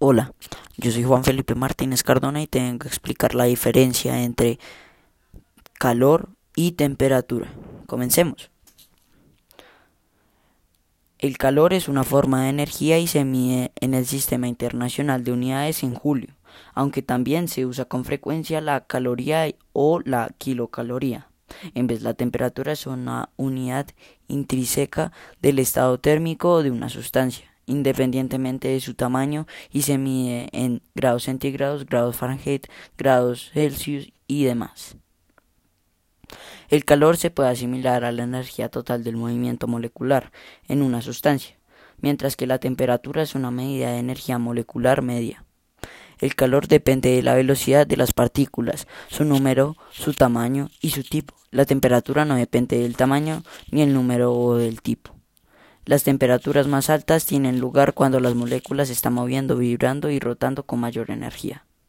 Hola, yo soy Juan Felipe Martínez Cardona y tengo que explicar la diferencia entre calor y temperatura. Comencemos. El calor es una forma de energía y se mide en el Sistema Internacional de Unidades en julio, aunque también se usa con frecuencia la caloría o la kilocaloría. En vez la temperatura es una unidad intrínseca del estado térmico de una sustancia independientemente de su tamaño y se mide en grados centígrados, grados Fahrenheit, grados Celsius y demás. El calor se puede asimilar a la energía total del movimiento molecular en una sustancia, mientras que la temperatura es una medida de energía molecular media. El calor depende de la velocidad de las partículas, su número, su tamaño y su tipo. La temperatura no depende del tamaño ni el número o del tipo. Las temperaturas más altas tienen lugar cuando las moléculas se están moviendo, vibrando y rotando con mayor energía.